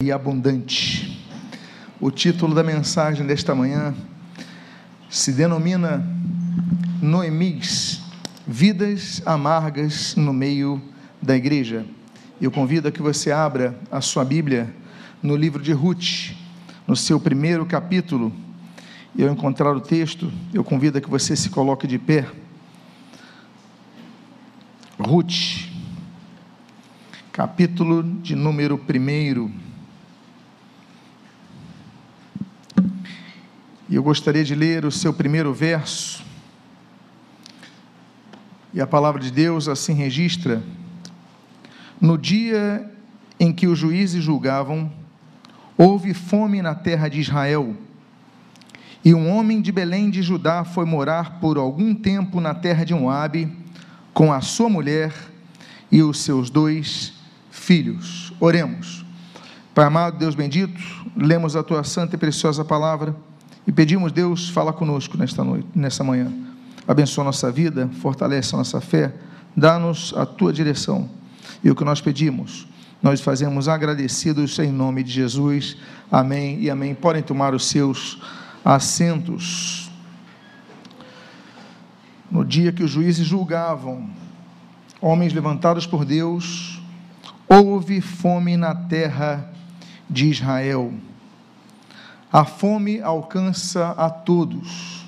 e abundante. O título da mensagem desta manhã se denomina Noemis, vidas amargas no meio da igreja. Eu convido a que você abra a sua Bíblia no livro de Ruth, no seu primeiro capítulo. E ao encontrar o texto, eu convido a que você se coloque de pé. Ruth, capítulo de número primeiro. E eu gostaria de ler o seu primeiro verso. E a palavra de Deus assim registra: No dia em que os juízes julgavam, houve fome na terra de Israel. E um homem de Belém de Judá foi morar por algum tempo na terra de Moabe, com a sua mulher e os seus dois filhos. Oremos. Pai amado, Deus bendito, lemos a tua santa e preciosa palavra e pedimos, Deus, fala conosco nesta noite, nessa manhã. Abençoa nossa vida, fortalece a nossa fé, dá-nos a tua direção. E o que nós pedimos, nós fazemos agradecidos em nome de Jesus. Amém e amém. Podem tomar os seus assentos. No dia que os juízes julgavam, homens levantados por Deus, houve fome na terra de Israel. A fome alcança a todos,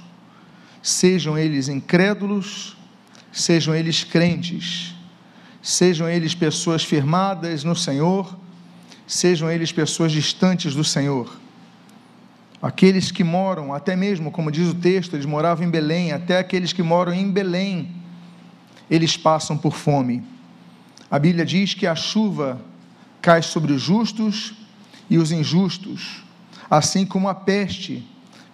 sejam eles incrédulos, sejam eles crentes, sejam eles pessoas firmadas no Senhor, sejam eles pessoas distantes do Senhor. Aqueles que moram, até mesmo, como diz o texto, eles moravam em Belém, até aqueles que moram em Belém, eles passam por fome. A Bíblia diz que a chuva cai sobre os justos e os injustos assim como a peste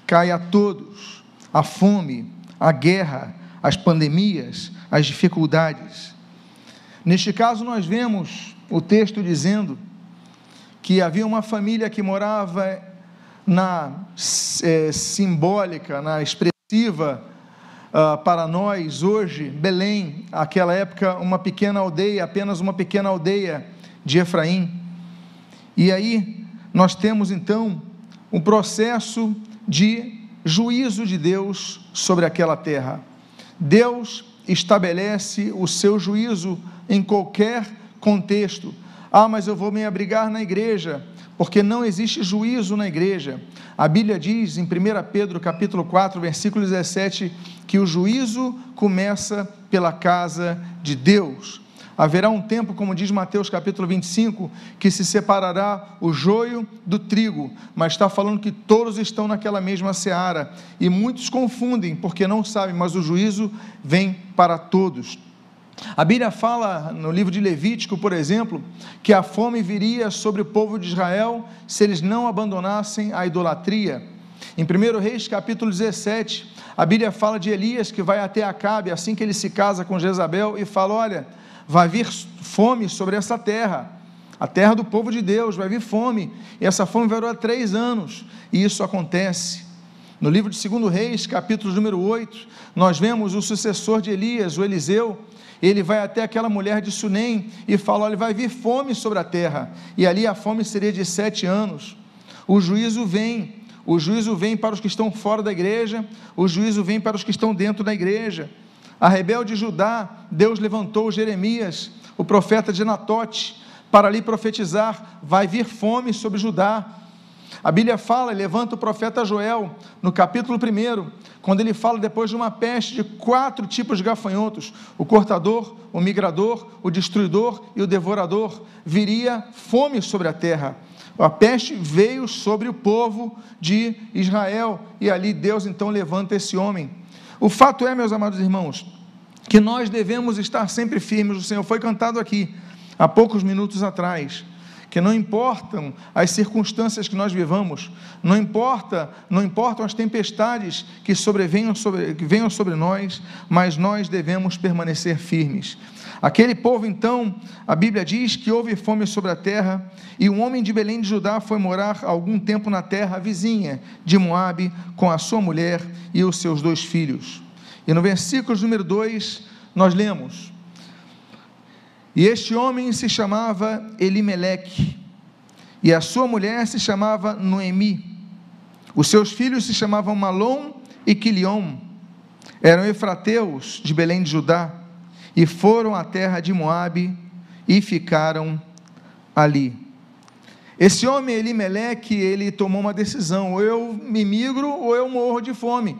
cai a todos, a fome, a guerra, as pandemias, as dificuldades. Neste caso, nós vemos o texto dizendo que havia uma família que morava na é, simbólica, na expressiva uh, para nós hoje, Belém, aquela época, uma pequena aldeia, apenas uma pequena aldeia de Efraim. E aí nós temos então um processo de juízo de Deus sobre aquela terra. Deus estabelece o seu juízo em qualquer contexto. Ah, mas eu vou me abrigar na igreja, porque não existe juízo na igreja. A Bíblia diz em 1 Pedro capítulo 4, versículo 17, que o juízo começa pela casa de Deus. Haverá um tempo, como diz Mateus capítulo 25, que se separará o joio do trigo, mas está falando que todos estão naquela mesma seara. E muitos confundem, porque não sabem, mas o juízo vem para todos. A Bíblia fala no livro de Levítico, por exemplo, que a fome viria sobre o povo de Israel se eles não abandonassem a idolatria. Em 1 Reis capítulo 17, a Bíblia fala de Elias que vai até Acabe assim que ele se casa com Jezabel e fala: Olha vai vir fome sobre essa terra, a terra do povo de Deus, vai vir fome, e essa fome vai durar três anos, e isso acontece. No livro de 2 Reis, capítulo número 8, nós vemos o sucessor de Elias, o Eliseu, ele vai até aquela mulher de Sunem e fala: olha, vai vir fome sobre a terra, e ali a fome seria de sete anos. O juízo vem, o juízo vem para os que estão fora da igreja, o juízo vem para os que estão dentro da igreja. A rebelde Judá, Deus levantou Jeremias, o profeta de Anatote, para ali profetizar: vai vir fome sobre Judá. A Bíblia fala, levanta o profeta Joel, no capítulo 1, quando ele fala depois de uma peste de quatro tipos de gafanhotos: o cortador, o migrador, o destruidor e o devorador. Viria fome sobre a terra. A peste veio sobre o povo de Israel, e ali Deus então levanta esse homem. O fato é, meus amados irmãos, que nós devemos estar sempre firmes. O Senhor foi cantado aqui há poucos minutos atrás. Que não importam as circunstâncias que nós vivamos, não importa, não importam as tempestades que sobrevenham sobre, que venham sobre nós, mas nós devemos permanecer firmes. Aquele povo, então, a Bíblia diz que houve fome sobre a terra, e um homem de Belém de Judá foi morar algum tempo na terra vizinha de Moabe, com a sua mulher e os seus dois filhos. E no versículo número 2, nós lemos: E este homem se chamava Elimeleque, e a sua mulher se chamava Noemi. Os seus filhos se chamavam Malom e Quilion. Eram efrateus de Belém de Judá e foram à terra de Moabe e ficaram ali. Esse homem Elimeleque, ele tomou uma decisão: ou eu me migro ou eu morro de fome.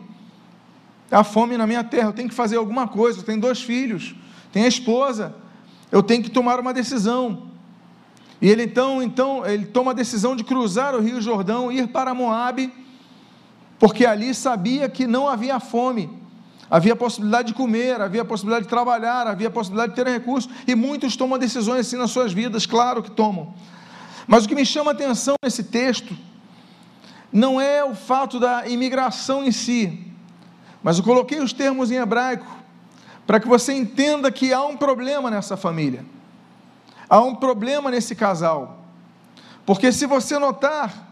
Há fome na minha terra, eu tenho que fazer alguma coisa. Eu tenho dois filhos, tenho a esposa, eu tenho que tomar uma decisão. E ele então, então, ele toma a decisão de cruzar o Rio Jordão, ir para Moabe, porque ali sabia que não havia fome. Havia possibilidade de comer, havia possibilidade de trabalhar, havia possibilidade de ter recursos, e muitos tomam decisões assim nas suas vidas, claro que tomam. Mas o que me chama a atenção nesse texto não é o fato da imigração em si, mas eu coloquei os termos em hebraico para que você entenda que há um problema nessa família, há um problema nesse casal, porque se você notar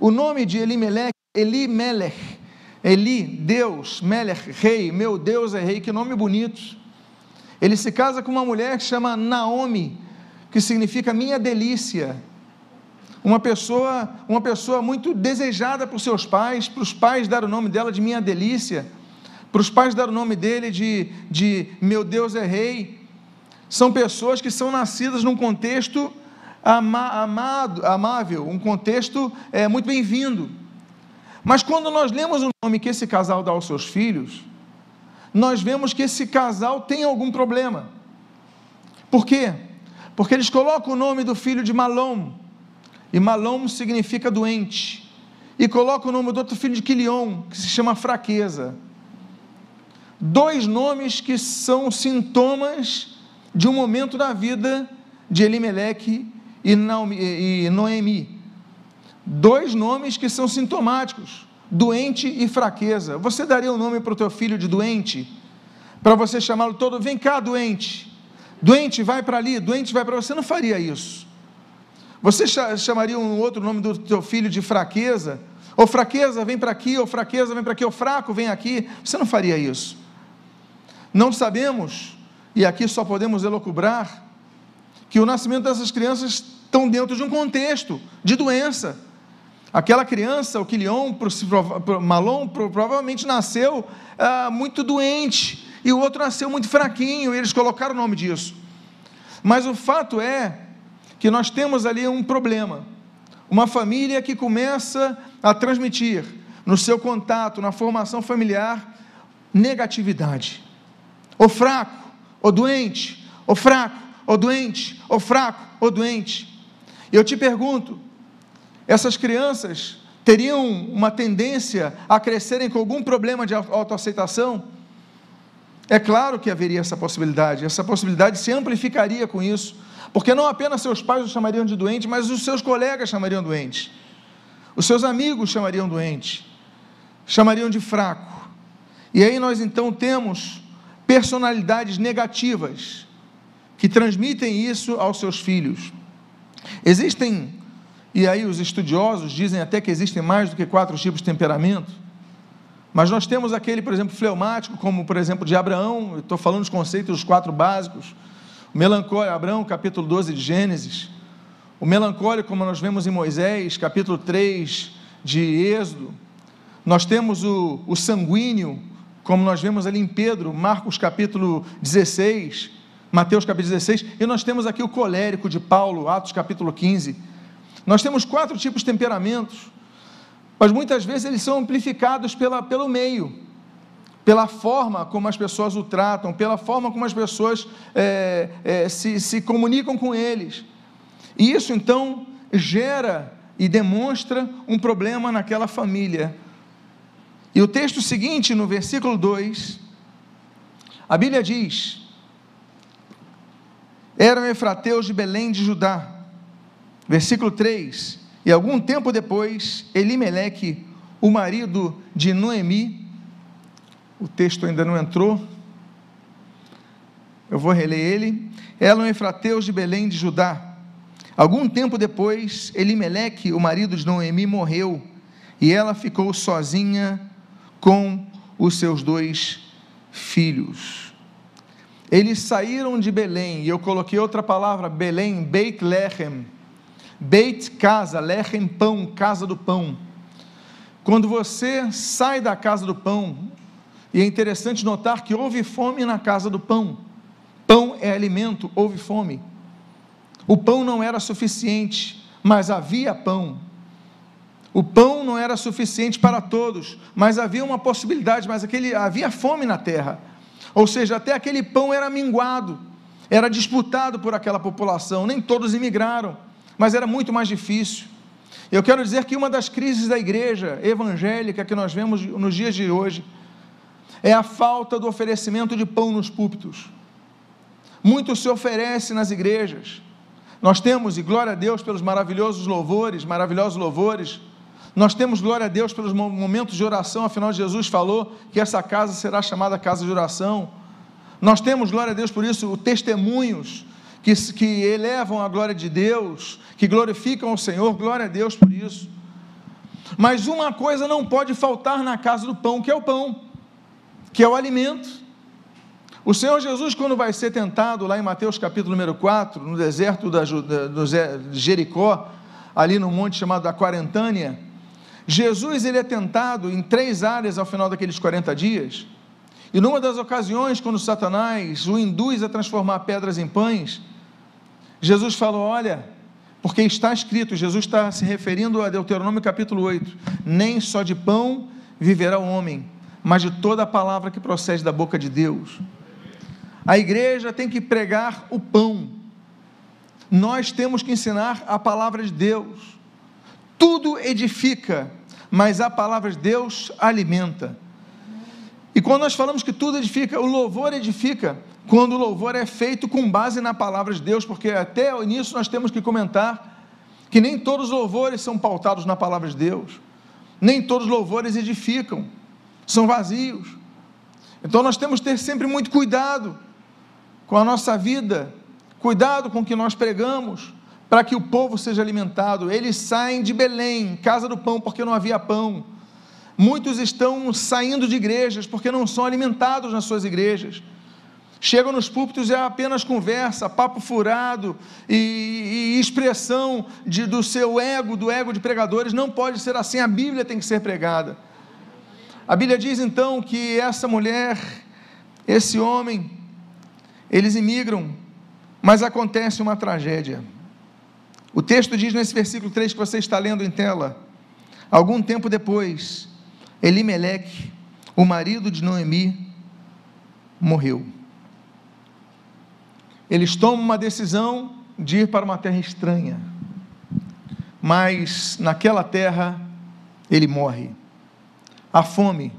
o nome de Elimelech, Elimelech, Eli, Deus, Melech, rei, meu Deus é rei, que nome bonito. Ele se casa com uma mulher que chama Naomi, que significa minha delícia uma pessoa, uma pessoa muito desejada por seus pais, para os pais dar o nome dela de minha delícia, para os pais dar o nome dele de, de meu Deus é rei. São pessoas que são nascidas num contexto ama, amado, amável, um contexto é, muito bem-vindo. Mas quando nós lemos o nome que esse casal dá aos seus filhos, nós vemos que esse casal tem algum problema. Por quê? Porque eles colocam o nome do filho de Malom, e Malom significa doente. E coloca o nome do outro filho de Quilion, que se chama fraqueza. Dois nomes que são sintomas de um momento da vida de Elimeleque e Noemi. Dois nomes que são sintomáticos: doente e fraqueza. Você daria o um nome para o teu filho de doente? Para você chamá-lo todo, vem cá, doente. Doente, vai para ali, doente, vai para você. Não faria isso. Você chamaria um outro nome do teu filho de fraqueza? Ou fraqueza, vem para aqui, ou fraqueza, vem para aqui, ou fraco, vem aqui. Você não faria isso. Não sabemos, e aqui só podemos elocubrar, que o nascimento dessas crianças estão dentro de um contexto de doença. Aquela criança, o Quilion, Malon, provavelmente nasceu ah, muito doente, e o outro nasceu muito fraquinho, e eles colocaram o nome disso. Mas o fato é que nós temos ali um problema. Uma família que começa a transmitir no seu contato, na formação familiar, negatividade. O fraco, o doente, o fraco, o doente, o fraco, o doente. E eu te pergunto, essas crianças teriam uma tendência a crescerem com algum problema de autoaceitação? É claro que haveria essa possibilidade, essa possibilidade se amplificaria com isso porque não apenas seus pais o chamariam de doente, mas os seus colegas chamariam doente. Os seus amigos chamariam doente. Chamariam de fraco. E aí nós então temos personalidades negativas que transmitem isso aos seus filhos. Existem, e aí os estudiosos dizem até que existem mais do que quatro tipos de temperamento, mas nós temos aquele, por exemplo, fleumático, como por exemplo de Abraão, estou falando dos conceitos dos quatro básicos, o melancólico, Abraão, capítulo 12 de Gênesis. O melancólico, como nós vemos em Moisés, capítulo 3 de Êxodo. Nós temos o, o sanguíneo, como nós vemos ali em Pedro, Marcos capítulo 16, Mateus capítulo 16, e nós temos aqui o colérico de Paulo, Atos capítulo 15. Nós temos quatro tipos de temperamentos, mas muitas vezes eles são amplificados pela, pelo meio pela forma como as pessoas o tratam, pela forma como as pessoas é, é, se, se comunicam com eles. E isso então gera e demonstra um problema naquela família. E o texto seguinte, no versículo 2, a Bíblia diz: Eram efrateus de Belém de Judá. Versículo 3: E algum tempo depois, Elimeleque, o marido de Noemi, o texto ainda não entrou. Eu vou reler ele. Eram efrateus de Belém de Judá. Algum tempo depois, Elimeleque, o marido de Noemi, morreu, e ela ficou sozinha com os seus dois filhos. Eles saíram de Belém, e eu coloquei outra palavra, Belém, Beit Lechem. Beit, casa, lechem, pão, casa do pão. Quando você sai da casa do pão, e é interessante notar que houve fome na casa do pão. Pão é alimento, houve fome. O pão não era suficiente, mas havia pão. O pão não era suficiente para todos, mas havia uma possibilidade, mas aquele, havia fome na terra. Ou seja, até aquele pão era minguado, era disputado por aquela população. Nem todos imigraram, mas era muito mais difícil. Eu quero dizer que uma das crises da igreja evangélica que nós vemos nos dias de hoje é a falta do oferecimento de pão nos púlpitos. Muito se oferece nas igrejas. Nós temos, e glória a Deus pelos maravilhosos louvores, maravilhosos louvores, nós temos glória a Deus pelos momentos de oração, afinal Jesus falou que essa casa será chamada casa de oração. Nós temos glória a Deus por isso, testemunhos que, que elevam a glória de Deus, que glorificam o Senhor, glória a Deus por isso. Mas uma coisa não pode faltar na casa do pão, que é o pão, que é o alimento. O Senhor Jesus, quando vai ser tentado, lá em Mateus capítulo número 4, no deserto da, de Jericó, ali no monte chamado da Quarentânia, Jesus ele é tentado em três áreas ao final daqueles 40 dias. E numa das ocasiões, quando Satanás o induz a transformar pedras em pães, Jesus falou: Olha, porque está escrito, Jesus está se referindo a Deuteronômio capítulo 8: Nem só de pão viverá o homem, mas de toda a palavra que procede da boca de Deus. A igreja tem que pregar o pão, nós temos que ensinar a palavra de Deus. Tudo edifica, mas a palavra de Deus alimenta. E quando nós falamos que tudo edifica, o louvor edifica, quando o louvor é feito com base na palavra de Deus, porque até nisso nós temos que comentar que nem todos os louvores são pautados na palavra de Deus, nem todos os louvores edificam, são vazios. Então nós temos que ter sempre muito cuidado com a nossa vida, cuidado com o que nós pregamos, para que o povo seja alimentado. Eles saem de Belém, casa do pão, porque não havia pão. Muitos estão saindo de igrejas porque não são alimentados nas suas igrejas. Chegam nos púlpitos e é apenas conversa, papo furado e, e expressão de, do seu ego, do ego de pregadores. Não pode ser assim, a Bíblia tem que ser pregada. A Bíblia diz então que essa mulher, esse homem, eles imigram, mas acontece uma tragédia. O texto diz nesse versículo 3 que você está lendo em tela: algum tempo depois, Elimeleque, o marido de Noemi, morreu. Eles tomam uma decisão de ir para uma terra estranha, mas naquela terra ele morre. A fome,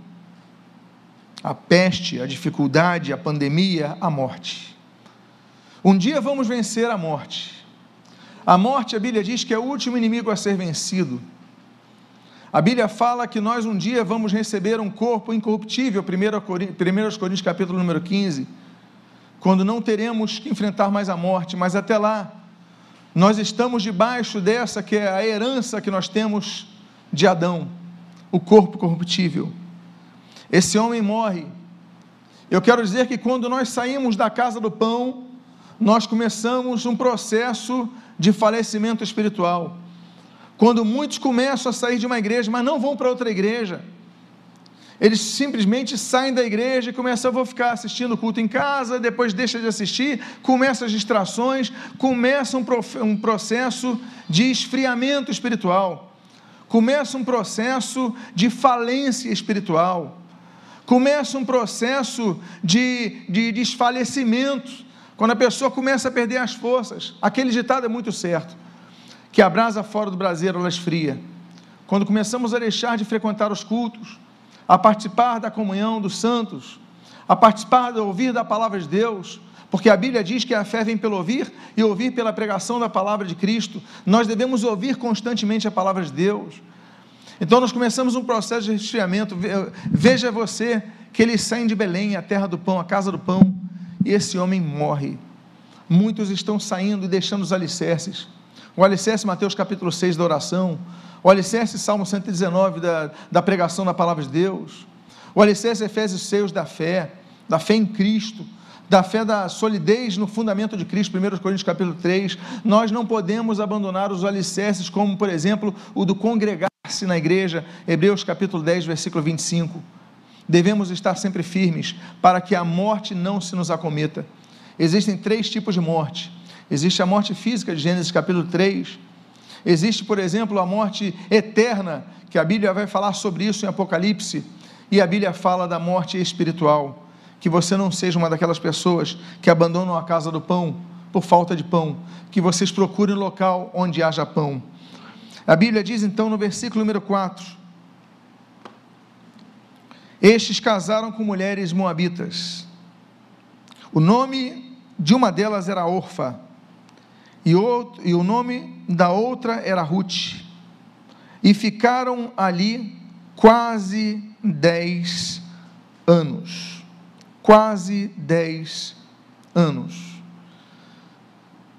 a peste, a dificuldade, a pandemia, a morte. Um dia vamos vencer a morte a morte, a Bíblia diz que é o último inimigo a ser vencido. A Bíblia fala que nós um dia vamos receber um corpo incorruptível, 1 Coríntios capítulo número 15, quando não teremos que enfrentar mais a morte, mas até lá, nós estamos debaixo dessa que é a herança que nós temos de Adão, o corpo corruptível. Esse homem morre. Eu quero dizer que quando nós saímos da casa do pão, nós começamos um processo de falecimento espiritual. Quando muitos começam a sair de uma igreja, mas não vão para outra igreja, eles simplesmente saem da igreja e começam, a vou ficar assistindo o culto em casa, depois deixa de assistir, começa as distrações, começa um, um processo de esfriamento espiritual, começa um processo de falência espiritual, começa um processo de, de desfalecimento quando a pessoa começa a perder as forças, aquele ditado é muito certo, que a brasa fora do braseiro ela esfria. Quando começamos a deixar de frequentar os cultos, a participar da comunhão dos santos, a participar de ouvir da palavra de Deus, porque a Bíblia diz que a fé vem pelo ouvir e ouvir pela pregação da palavra de Cristo. Nós devemos ouvir constantemente a palavra de Deus. Então nós começamos um processo de resfriamento. Veja você que eles saem de Belém, a terra do pão, a casa do pão e esse homem morre. Muitos estão saindo e deixando os alicerces. O alicerce, Mateus capítulo 6 da oração. O alicerce, Salmo 119 da, da pregação da palavra de Deus. O alicerce, Efésios 6 da fé, da fé em Cristo. da fé da solidez no fundamento de Cristo, 1 Coríntios capítulo 3, nós não podemos abandonar os alicerces, como por exemplo o do congregar-se na igreja, Hebreus capítulo 10, versículo 25. Devemos estar sempre firmes para que a morte não se nos acometa. Existem três tipos de morte. Existe a morte física de Gênesis capítulo 3. Existe, por exemplo, a morte eterna, que a Bíblia vai falar sobre isso em Apocalipse, e a Bíblia fala da morte espiritual que você não seja uma daquelas pessoas que abandonam a casa do pão por falta de pão, que vocês procurem um local onde haja pão. A Bíblia diz então no versículo número 4: Estes casaram com mulheres moabitas. O nome de uma delas era Orfa, e, outro, e o nome da outra era Ruth. E ficaram ali quase dez anos quase dez anos.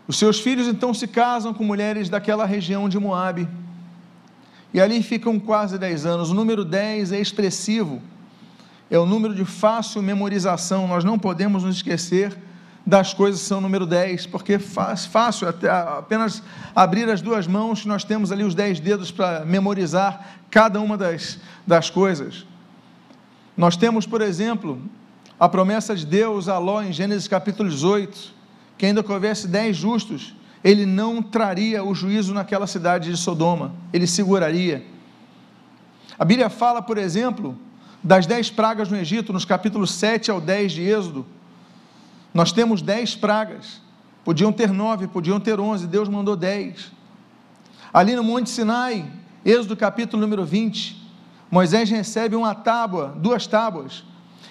Os seus filhos então se casam com mulheres daquela região de Moabe. E ali ficam quase dez anos. O número 10 é expressivo. É o número de fácil memorização. Nós não podemos nos esquecer das coisas são número 10, porque é fácil apenas abrir as duas mãos, nós temos ali os dez dedos para memorizar cada uma das, das coisas. Nós temos, por exemplo, a promessa de Deus a Ló em Gênesis capítulo 18, que ainda que houvesse dez justos, ele não traria o juízo naquela cidade de Sodoma, ele seguraria. A Bíblia fala, por exemplo, das dez pragas no Egito, nos capítulos 7 ao 10 de Êxodo. Nós temos dez pragas, podiam ter nove, podiam ter onze, Deus mandou dez. Ali no Monte Sinai, Êxodo capítulo número 20, Moisés recebe uma tábua, duas tábuas,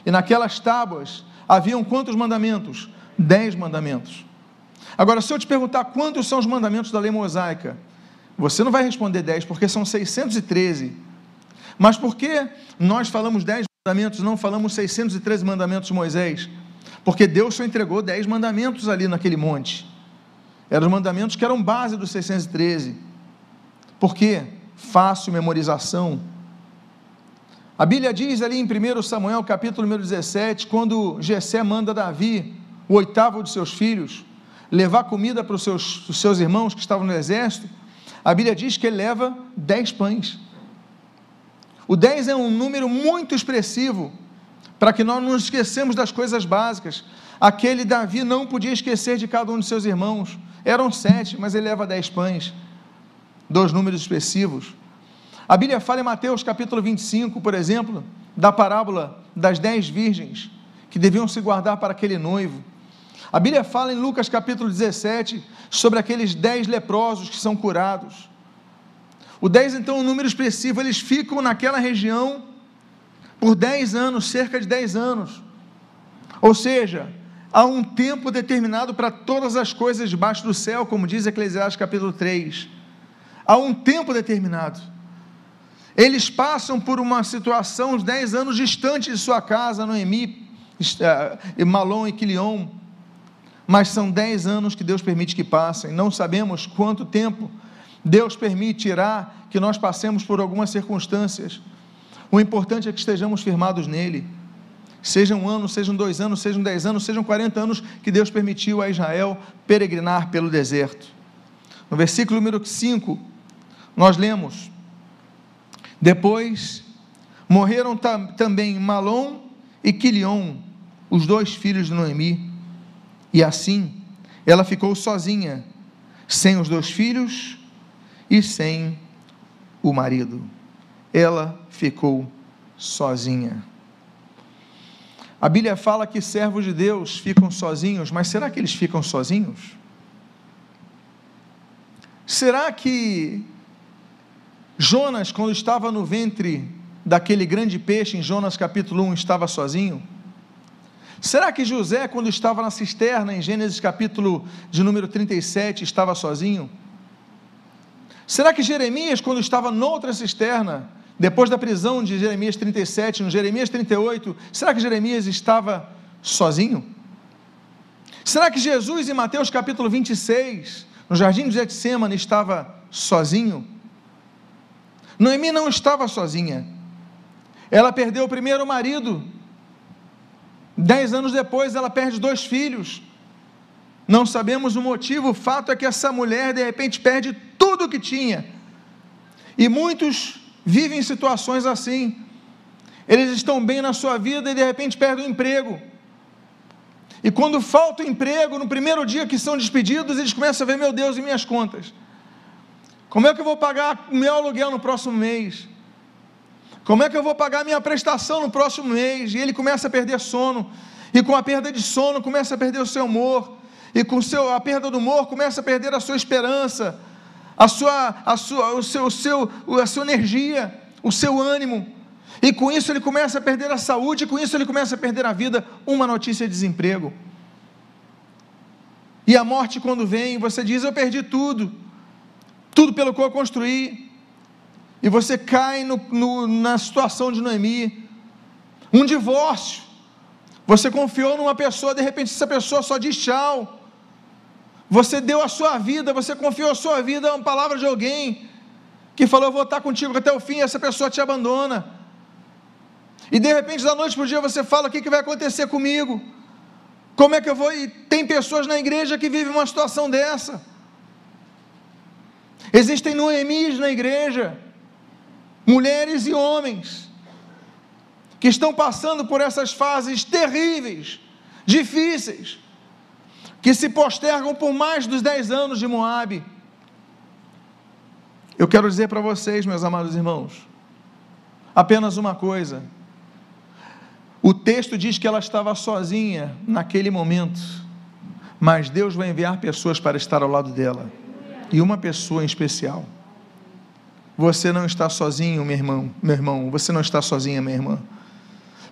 e naquelas tábuas haviam quantos mandamentos? Dez mandamentos. Agora, se eu te perguntar quantos são os mandamentos da lei mosaica, você não vai responder dez, porque são 613. Mas por que nós falamos dez mandamentos, não falamos 613 mandamentos de Moisés? Porque Deus só entregou dez mandamentos ali naquele monte. Eram os mandamentos que eram base dos 613. Por quê? Fácil memorização a Bíblia diz ali em 1 Samuel, capítulo número 17, quando Jessé manda Davi, o oitavo de seus filhos, levar comida para os seus, os seus irmãos que estavam no exército, a Bíblia diz que ele leva dez pães. O dez é um número muito expressivo para que nós não nos esquecemos das coisas básicas. Aquele Davi não podia esquecer de cada um de seus irmãos. Eram sete, mas ele leva dez pães. Dois números expressivos. A Bíblia fala em Mateus capítulo 25, por exemplo, da parábola das dez virgens que deviam se guardar para aquele noivo. A Bíblia fala em Lucas capítulo 17 sobre aqueles dez leprosos que são curados. O dez, então, é um número expressivo, eles ficam naquela região por dez anos, cerca de dez anos. Ou seja, há um tempo determinado para todas as coisas debaixo do céu, como diz Eclesiastes capítulo 3. Há um tempo determinado. Eles passam por uma situação uns 10 anos distante de sua casa, Noemi, eh, Malom e Quilion, mas são 10 anos que Deus permite que passem, não sabemos quanto tempo Deus permitirá que nós passemos por algumas circunstâncias. O importante é que estejamos firmados nele. Sejam um ano, sejam dois anos, sejam dez anos, sejam quarenta anos que Deus permitiu a Israel peregrinar pelo deserto. No versículo número 5, nós lemos: depois morreram tam, também Malom e Quilion, os dois filhos de Noemi. E assim ela ficou sozinha, sem os dois filhos e sem o marido. Ela ficou sozinha. A Bíblia fala que servos de Deus ficam sozinhos, mas será que eles ficam sozinhos? Será que Jonas, quando estava no ventre daquele grande peixe, em Jonas capítulo 1, estava sozinho? Será que José, quando estava na cisterna, em Gênesis capítulo de número 37, estava sozinho? Será que Jeremias, quando estava noutra cisterna, depois da prisão de Jeremias 37, no Jeremias 38, será que Jeremias estava sozinho? Será que Jesus, em Mateus capítulo 26, no jardim de Getsemane, estava sozinho? Noemi não estava sozinha. Ela perdeu o primeiro marido Dez anos depois, ela perde dois filhos. Não sabemos o motivo, o fato é que essa mulher, de repente, perde tudo o que tinha. E muitos vivem situações assim. Eles estão bem na sua vida e, de repente, perdem o emprego. E quando falta o emprego, no primeiro dia que são despedidos, eles começam a ver: meu Deus, e minhas contas? Como é que eu vou pagar o meu aluguel no próximo mês? Como é que eu vou pagar minha prestação no próximo mês? E ele começa a perder sono. E com a perda de sono, começa a perder o seu humor. E com seu, a perda do humor, começa a perder a sua esperança, a sua, a sua, o seu, o seu, a sua energia, o seu ânimo. E com isso ele começa a perder a saúde, e com isso ele começa a perder a vida. Uma notícia de desemprego. E a morte, quando vem, você diz: Eu perdi tudo, tudo pelo qual eu construí. E você cai no, no, na situação de Noemi, um divórcio. Você confiou numa pessoa, de repente essa pessoa só diz tchau. Você deu a sua vida, você confiou a sua vida a uma palavra de alguém que falou: Eu vou estar contigo até o fim, e essa pessoa te abandona. E de repente, da noite para o dia, você fala: o que, que vai acontecer comigo? Como é que eu vou? E tem pessoas na igreja que vivem uma situação dessa. Existem Noemis na igreja, mulheres e homens, que estão passando por essas fases terríveis, difíceis, que se postergam por mais dos 10 anos de Moabe. Eu quero dizer para vocês, meus amados irmãos, apenas uma coisa: o texto diz que ela estava sozinha naquele momento, mas Deus vai enviar pessoas para estar ao lado dela, e uma pessoa em especial. Você não está sozinho, meu irmão, meu irmão, você não está sozinha, minha irmã.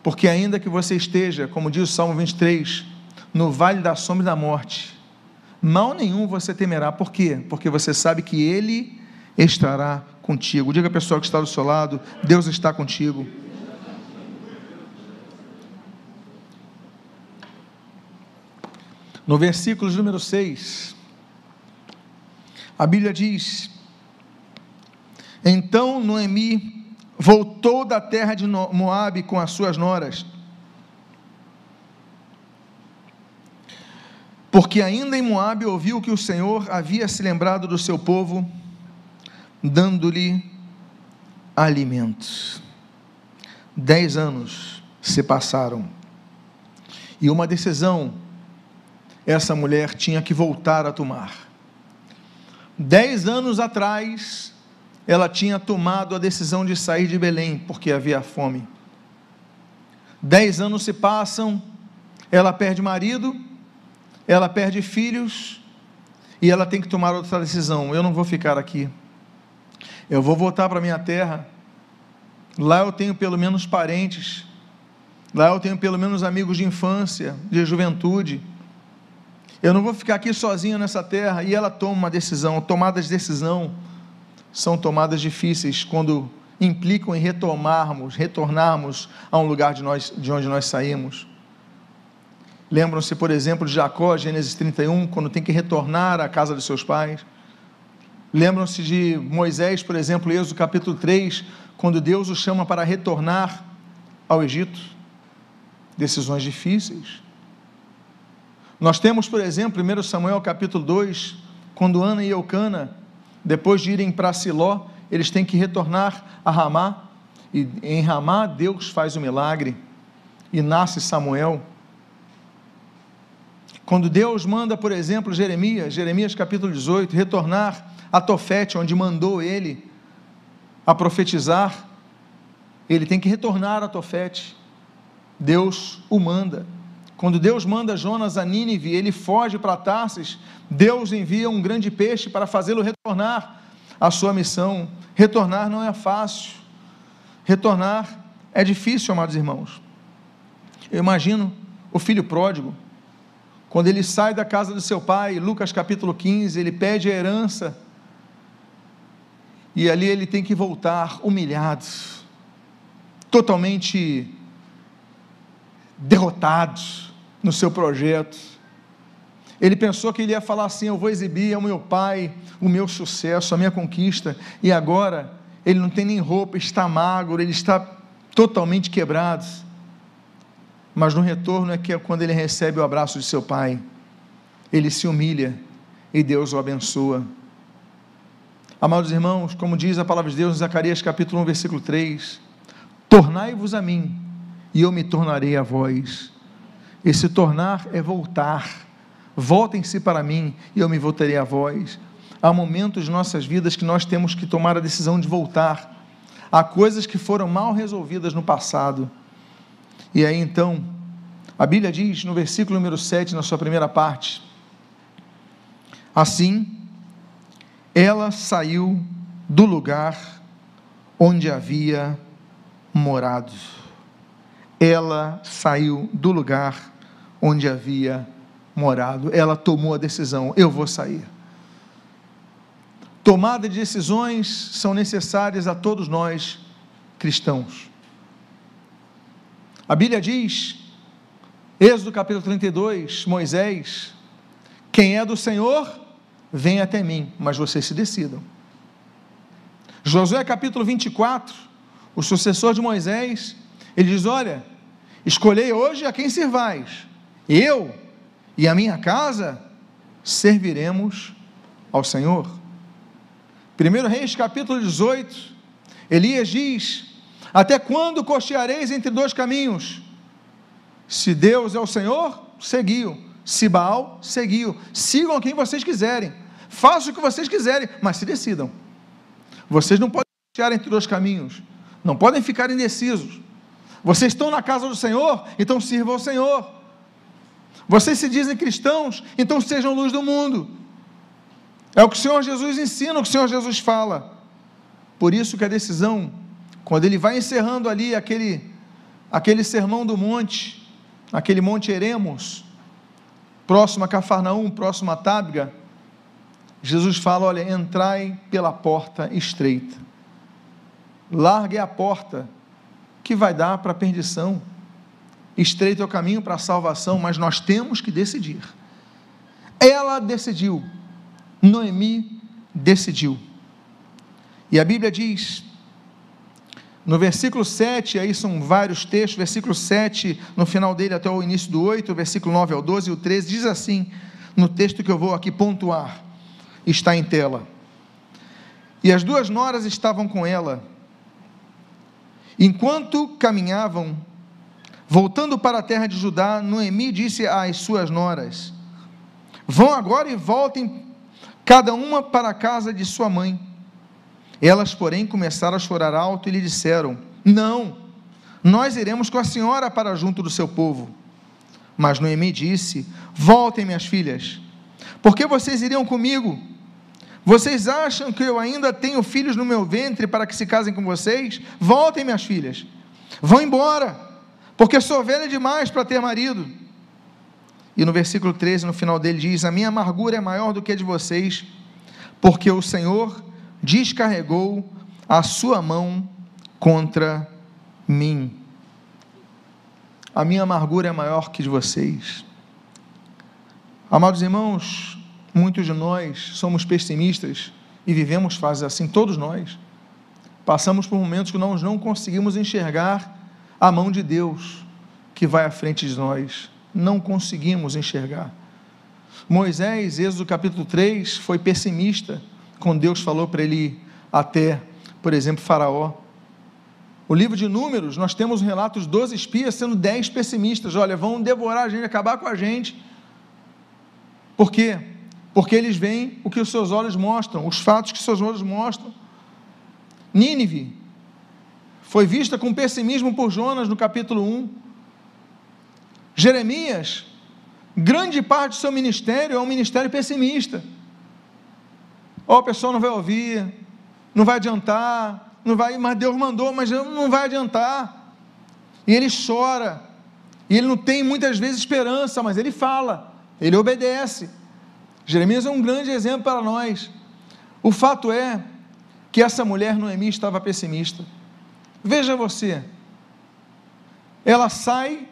Porque ainda que você esteja, como diz o Salmo 23, no vale da sombra da morte, mal nenhum você temerá. Por quê? Porque você sabe que Ele estará contigo. Diga a pessoa que está do seu lado: Deus está contigo. No versículo número 6, a Bíblia diz: Então Noemi voltou da terra de Moabe com as suas noras, porque ainda em Moabe ouviu que o Senhor havia se lembrado do seu povo, dando-lhe alimentos. Dez anos se passaram, e uma decisão essa mulher tinha que voltar a tomar. Dez anos atrás, ela tinha tomado a decisão de sair de Belém, porque havia fome. Dez anos se passam, ela perde marido, ela perde filhos, e ela tem que tomar outra decisão: eu não vou ficar aqui, eu vou voltar para minha terra. Lá eu tenho pelo menos parentes, lá eu tenho pelo menos amigos de infância, de juventude eu não vou ficar aqui sozinho nessa terra. E ela toma uma decisão. Tomadas de decisão são tomadas difíceis quando implicam em retomarmos, retornarmos a um lugar de, nós, de onde nós saímos. Lembram-se, por exemplo, de Jacó, Gênesis 31, quando tem que retornar à casa de seus pais. Lembram-se de Moisés, por exemplo, Êxodo capítulo 3, quando Deus o chama para retornar ao Egito. Decisões difíceis. Nós temos, por exemplo, 1 Samuel capítulo 2, quando Ana e Eucana, depois de irem para Siló, eles têm que retornar a Ramá, e em Ramá Deus faz o milagre, e nasce Samuel. Quando Deus manda, por exemplo, Jeremias, Jeremias capítulo 18, retornar a Tofete, onde mandou ele a profetizar, ele tem que retornar a Tofete. Deus o manda. Quando Deus manda Jonas a Nínive, ele foge para Tarsis, Deus envia um grande peixe para fazê-lo retornar à sua missão. Retornar não é fácil. Retornar é difícil, amados irmãos. Eu imagino o filho pródigo, quando ele sai da casa do seu pai, Lucas capítulo 15, ele pede a herança, e ali ele tem que voltar humilhado, totalmente derrotado no seu projeto. Ele pensou que ele ia falar assim: Eu vou exibir ao meu pai o meu sucesso, a minha conquista, e agora ele não tem nem roupa, está magro, ele está totalmente quebrado. Mas no retorno é que é quando ele recebe o abraço de seu pai, ele se humilha e Deus o abençoa. Amados irmãos, como diz a palavra de Deus em Zacarias capítulo 1, versículo 3, tornai-vos a mim, e eu me tornarei a vós. Esse tornar é voltar. Voltem-se para mim, e eu me voltarei a vós. Há momentos de nossas vidas que nós temos que tomar a decisão de voltar. Há coisas que foram mal resolvidas no passado e aí então, a Bíblia diz no versículo número 7, na sua primeira parte: Assim, ela saiu do lugar onde havia morado. Ela saiu do lugar onde havia morado. Ela tomou a decisão: eu vou sair. Tomada de decisões são necessárias a todos nós cristãos. A Bíblia diz, Êxodo capítulo 32, Moisés, quem é do Senhor, vem até mim, mas vocês se decidam. Josué capítulo 24, o sucessor de Moisés, ele diz: Olha, escolhei hoje a quem servais, eu e a minha casa serviremos ao Senhor. 1 Reis capítulo 18, Elias diz: até quando cocheareis entre dois caminhos? Se Deus é o Senhor, seguiu. Se Baal, seguiu. Sigam quem vocês quiserem. Façam o que vocês quiserem, mas se decidam. Vocês não podem cochear entre dois caminhos. Não podem ficar indecisos. Vocês estão na casa do Senhor, então sirvam ao Senhor. Vocês se dizem cristãos, então sejam luz do mundo. É o que o Senhor Jesus ensina, o que o Senhor Jesus fala. Por isso que a decisão quando ele vai encerrando ali aquele, aquele sermão do monte, aquele monte Eremos, próximo a Cafarnaum, próximo a Tábiga, Jesus fala: olha, entrai pela porta estreita, largue a porta que vai dar para a perdição, estreito é o caminho para a salvação, mas nós temos que decidir. Ela decidiu, Noemi decidiu. E a Bíblia diz no versículo 7, aí são vários textos, versículo 7, no final dele até o início do 8, versículo 9 ao 12 e o 13, diz assim, no texto que eu vou aqui pontuar, está em tela. E as duas noras estavam com ela. Enquanto caminhavam, voltando para a terra de Judá, Noemi disse às suas noras: Vão agora e voltem, cada uma para a casa de sua mãe. Elas, porém, começaram a chorar alto e lhe disseram: Não, nós iremos com a senhora para junto do seu povo. Mas Noemi disse: Voltem, minhas filhas, porque vocês iriam comigo? Vocês acham que eu ainda tenho filhos no meu ventre para que se casem com vocês? Voltem, minhas filhas, vão embora, porque sou velha demais para ter marido. E no versículo 13, no final dele, diz: A minha amargura é maior do que a de vocês, porque o Senhor descarregou a sua mão contra mim. A minha amargura é maior que de vocês. Amados irmãos, muitos de nós somos pessimistas e vivemos fases assim, todos nós. Passamos por momentos que nós não conseguimos enxergar a mão de Deus que vai à frente de nós. Não conseguimos enxergar. Moisés, Êxodo capítulo 3, foi pessimista quando Deus falou para ele ir até, por exemplo, Faraó. O livro de Números, nós temos relatos dos 12 espias sendo 10 pessimistas. Olha, vão devorar a gente, acabar com a gente. Por quê? Porque eles veem o que os seus olhos mostram, os fatos que os seus olhos mostram. Nínive foi vista com pessimismo por Jonas no capítulo 1. Jeremias, grande parte do seu ministério é um ministério pessimista. Ó, oh, o pessoal não vai ouvir, não vai adiantar, não vai, mas Deus mandou, mas não vai adiantar. E ele chora, e ele não tem muitas vezes esperança, mas ele fala, ele obedece. Jeremias é um grande exemplo para nós. O fato é que essa mulher Noemi estava pessimista. Veja você, ela sai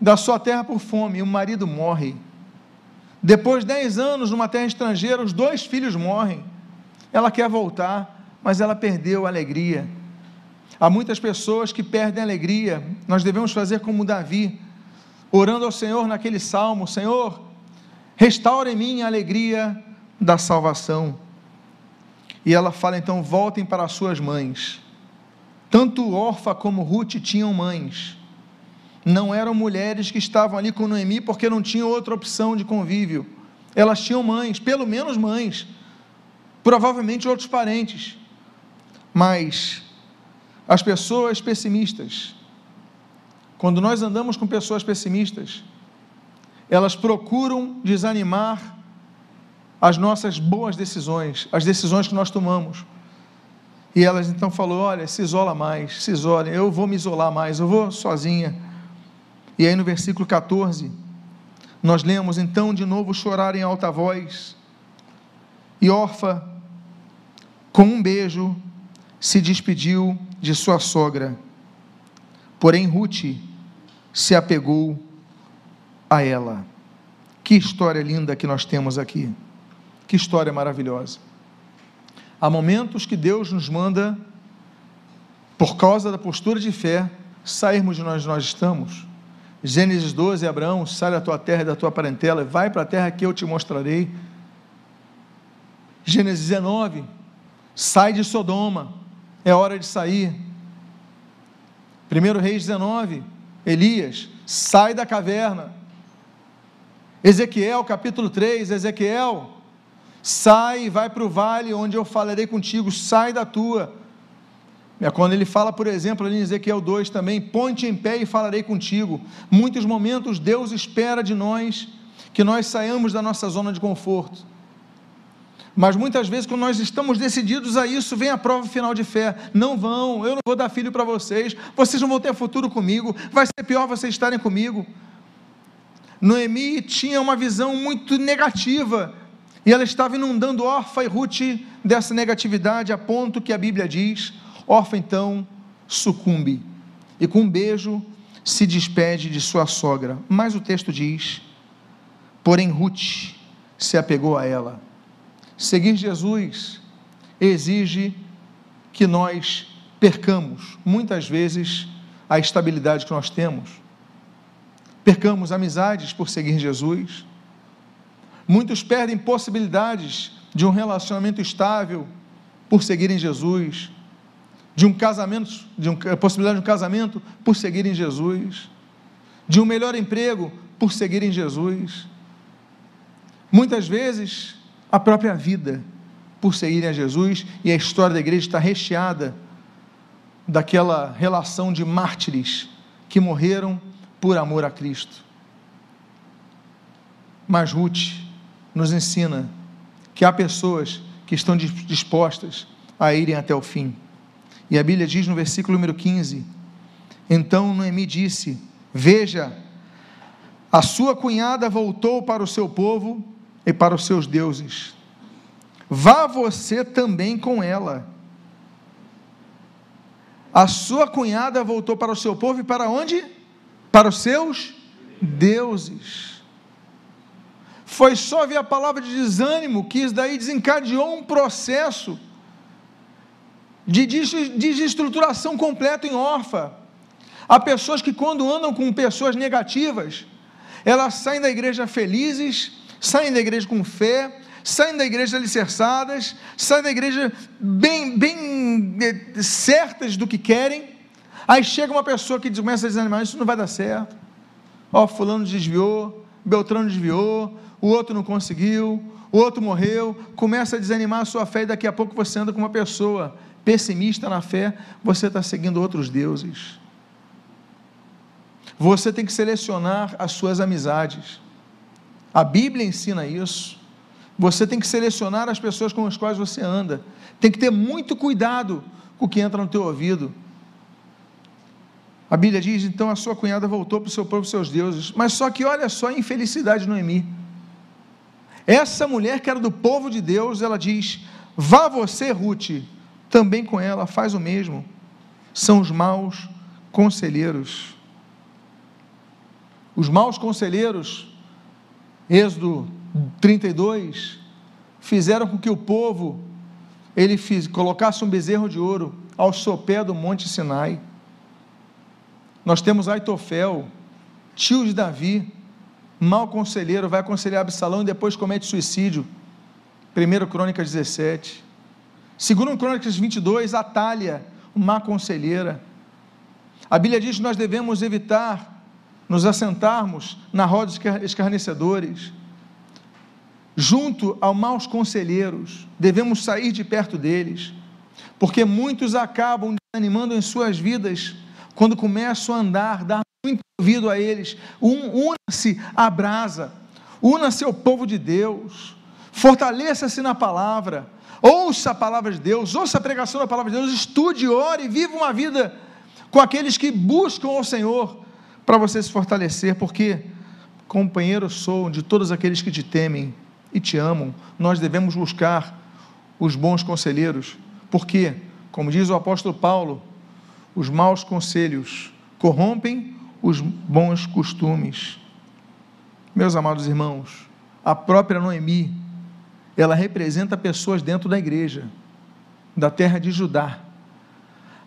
da sua terra por fome e o marido morre. Depois de 10 anos numa terra estrangeira, os dois filhos morrem. Ela quer voltar, mas ela perdeu a alegria. Há muitas pessoas que perdem a alegria. Nós devemos fazer como Davi. orando ao Senhor naquele salmo: Senhor, restaure em mim a alegria da salvação. E ela fala então: voltem para as suas mães. Tanto Orfa como Ruth tinham mães. Não eram mulheres que estavam ali com Noemi porque não tinham outra opção de convívio. Elas tinham mães, pelo menos mães, provavelmente outros parentes. Mas as pessoas pessimistas, quando nós andamos com pessoas pessimistas, elas procuram desanimar as nossas boas decisões, as decisões que nós tomamos. E elas então falou: olha, se isola mais, se isola, eu vou me isolar mais, eu vou sozinha. E aí no versículo 14, nós lemos: então de novo chorar em alta voz, e Orfa, com um beijo, se despediu de sua sogra. Porém, Ruth se apegou a ela. Que história linda que nós temos aqui. Que história maravilhosa. Há momentos que Deus nos manda, por causa da postura de fé, sairmos de onde nós estamos. Gênesis 12, Abraão, sai da tua terra e da tua parentela, vai para a terra que eu te mostrarei. Gênesis 19, sai de Sodoma, é hora de sair. 1 Reis 19, Elias, sai da caverna. Ezequiel, capítulo 3, Ezequiel, sai e vai para o vale onde eu falarei contigo, sai da tua. É quando ele fala, por exemplo, ali em Ezequiel 2 também, ponte em pé e falarei contigo. Muitos momentos Deus espera de nós que nós saiamos da nossa zona de conforto. Mas muitas vezes, quando nós estamos decididos a isso, vem a prova final de fé. Não vão, eu não vou dar filho para vocês, vocês não vão ter futuro comigo, vai ser pior vocês estarem comigo. Noemi tinha uma visão muito negativa e ela estava inundando Orfa e Ruth dessa negatividade, a ponto que a Bíblia diz: Orfa então sucumbe e com um beijo se despede de sua sogra. Mas o texto diz: Porém, Ruth se apegou a ela. Seguir Jesus exige que nós percamos, muitas vezes, a estabilidade que nós temos percamos amizades por seguir Jesus. Muitos perdem possibilidades de um relacionamento estável por seguirem Jesus, de um casamento, de uma possibilidade de um casamento por seguirem Jesus, de um melhor emprego por seguirem Jesus. Muitas vezes a própria vida por seguirem a Jesus e a história da igreja está recheada daquela relação de mártires que morreram por amor a Cristo. Mas Ruth nos ensina que há pessoas que estão dispostas a irem até o fim. E a Bíblia diz no versículo número 15: Então Noemi disse: Veja, a sua cunhada voltou para o seu povo e para os seus deuses. Vá você também com ela. A sua cunhada voltou para o seu povo e para onde? para os seus deuses. Foi só ver a palavra de desânimo que isso daí desencadeou um processo de desestruturação completa em órfã. Há pessoas que, quando andam com pessoas negativas, elas saem da igreja felizes, saem da igreja com fé, saem da igreja alicerçadas, saem da igreja bem, bem eh, certas do que querem, Aí chega uma pessoa que começa a desanimar, isso não vai dar certo. Ó, oh, fulano desviou, Beltrano desviou, o outro não conseguiu, o outro morreu, começa a desanimar a sua fé e daqui a pouco você anda com uma pessoa pessimista na fé, você está seguindo outros deuses. Você tem que selecionar as suas amizades. A Bíblia ensina isso. Você tem que selecionar as pessoas com as quais você anda. Tem que ter muito cuidado com o que entra no teu ouvido. A Bíblia diz: então a sua cunhada voltou para o seu povo, seus deuses. Mas só que olha só a infelicidade de Noemi. Essa mulher que era do povo de Deus, ela diz: vá você, Ruth, também com ela, faz o mesmo. São os maus conselheiros. Os maus conselheiros, Êxodo 32, fizeram com que o povo ele fiz, colocasse um bezerro de ouro ao sopé do monte Sinai. Nós temos Aitofel, tio de Davi, mau conselheiro, vai aconselhar Absalão e depois comete suicídio. 1 Crônicas 17. Segundo Crônicas 22, Atália, má conselheira. A Bíblia diz que nós devemos evitar nos assentarmos na roda dos escarnecedores. Junto a maus conselheiros, devemos sair de perto deles, porque muitos acabam desanimando em suas vidas quando começam a andar, dar muito ouvido a eles. Una-se à brasa, una-se ao povo de Deus, fortaleça-se na palavra, ouça a palavra de Deus, ouça a pregação da palavra de Deus, estude, ore, viva uma vida com aqueles que buscam ao Senhor para você se fortalecer, porque companheiro sou de todos aqueles que te temem e te amam. Nós devemos buscar os bons conselheiros, porque, como diz o apóstolo Paulo, os maus conselhos corrompem os bons costumes. Meus amados irmãos, a própria Noemi, ela representa pessoas dentro da igreja, da terra de Judá.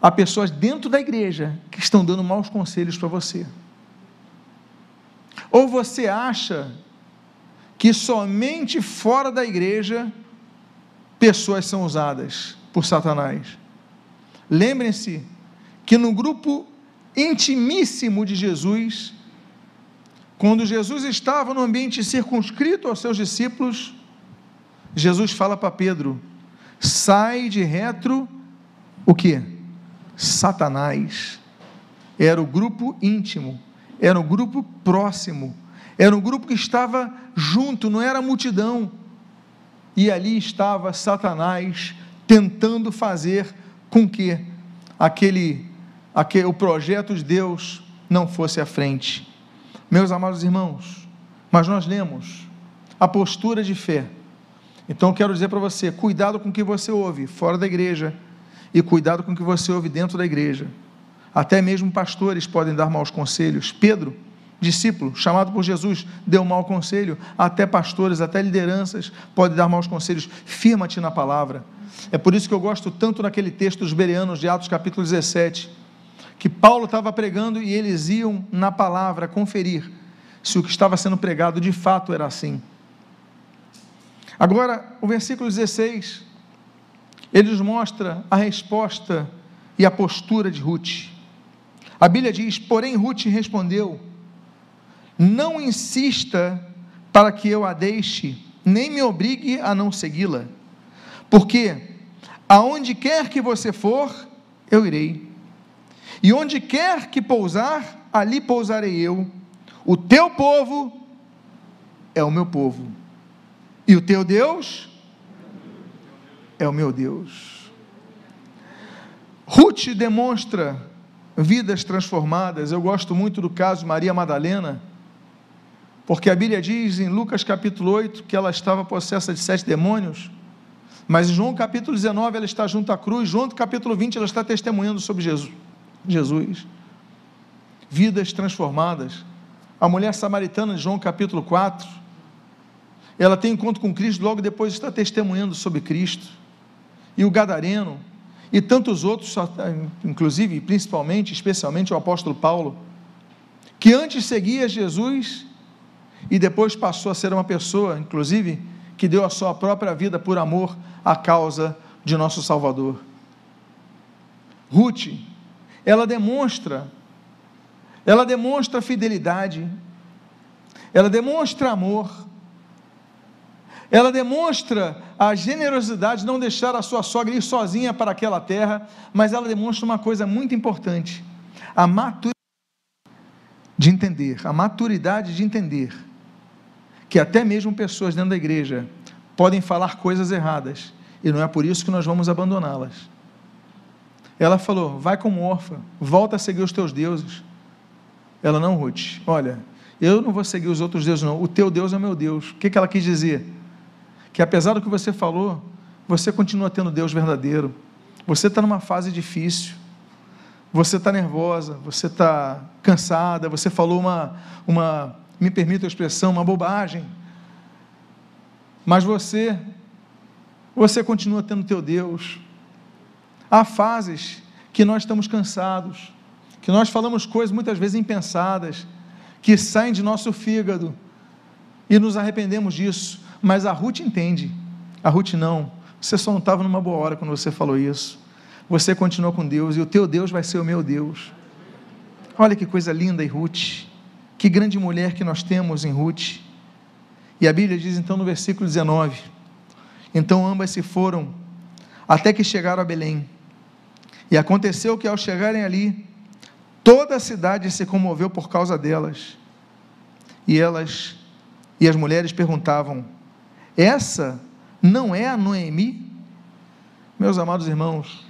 Há pessoas dentro da igreja que estão dando maus conselhos para você. Ou você acha que somente fora da igreja pessoas são usadas por Satanás? Lembrem-se que no grupo intimíssimo de Jesus, quando Jesus estava no ambiente circunscrito aos seus discípulos, Jesus fala para Pedro: sai de retro o que? Satanás. Era o grupo íntimo era um grupo próximo, era um grupo que estava junto, não era multidão. E ali estava Satanás tentando fazer com que aquele, aquele o projeto de Deus não fosse à frente. Meus amados irmãos, mas nós lemos a postura de fé. Então quero dizer para você, cuidado com o que você ouve fora da igreja e cuidado com o que você ouve dentro da igreja. Até mesmo pastores podem dar maus conselhos. Pedro, discípulo, chamado por Jesus, deu mau conselho. Até pastores, até lideranças podem dar maus conselhos. Firma-te na palavra. É por isso que eu gosto tanto naquele texto dos Bereanos de Atos capítulo 17, que Paulo estava pregando e eles iam na palavra conferir se o que estava sendo pregado de fato era assim. Agora, o versículo 16, ele nos mostra a resposta e a postura de Ruth. A Bíblia diz: Porém, Ruth respondeu: Não insista para que eu a deixe, nem me obrigue a não segui-la, porque aonde quer que você for, eu irei, e onde quer que pousar, ali pousarei eu. O teu povo é o meu povo, e o teu Deus é o meu Deus. Ruth demonstra vidas transformadas. Eu gosto muito do caso Maria Madalena, porque a Bíblia diz em Lucas capítulo 8 que ela estava possessa de sete demônios, mas em João capítulo 19 ela está junto à cruz, João capítulo 20 ela está testemunhando sobre Jesus. Jesus. Vidas transformadas. A mulher samaritana de João capítulo 4, ela tem encontro com Cristo, logo depois está testemunhando sobre Cristo. E o gadareno, e tantos outros, inclusive, principalmente, especialmente o apóstolo Paulo, que antes seguia Jesus e depois passou a ser uma pessoa, inclusive, que deu a sua própria vida por amor à causa de nosso Salvador. Ruth, ela demonstra, ela demonstra fidelidade, ela demonstra amor, ela demonstra a generosidade de não deixar a sua sogra ir sozinha para aquela terra, mas ela demonstra uma coisa muito importante: a maturidade de entender, a maturidade de entender que até mesmo pessoas dentro da igreja podem falar coisas erradas e não é por isso que nós vamos abandoná-las. Ela falou: vai como órfã, volta a seguir os teus deuses. Ela não, Ruth, olha, eu não vou seguir os outros deuses, não, o teu Deus é meu Deus. O que, que ela quis dizer? Que apesar do que você falou, você continua tendo Deus verdadeiro. Você está numa fase difícil, você está nervosa, você está cansada, você falou uma, uma, me permita a expressão, uma bobagem. Mas você, você continua tendo teu Deus. Há fases que nós estamos cansados, que nós falamos coisas muitas vezes impensadas, que saem de nosso fígado e nos arrependemos disso. Mas a Ruth entende. A Ruth não. Você só não estava numa boa hora quando você falou isso. Você continua com Deus e o teu Deus vai ser o meu Deus. Olha que coisa linda em Ruth. Que grande mulher que nós temos em Ruth. E a Bíblia diz então no versículo 19: Então ambas se foram até que chegaram a Belém. E aconteceu que ao chegarem ali, toda a cidade se comoveu por causa delas. E elas e as mulheres perguntavam: Essa não é a Noemi? Meus amados irmãos,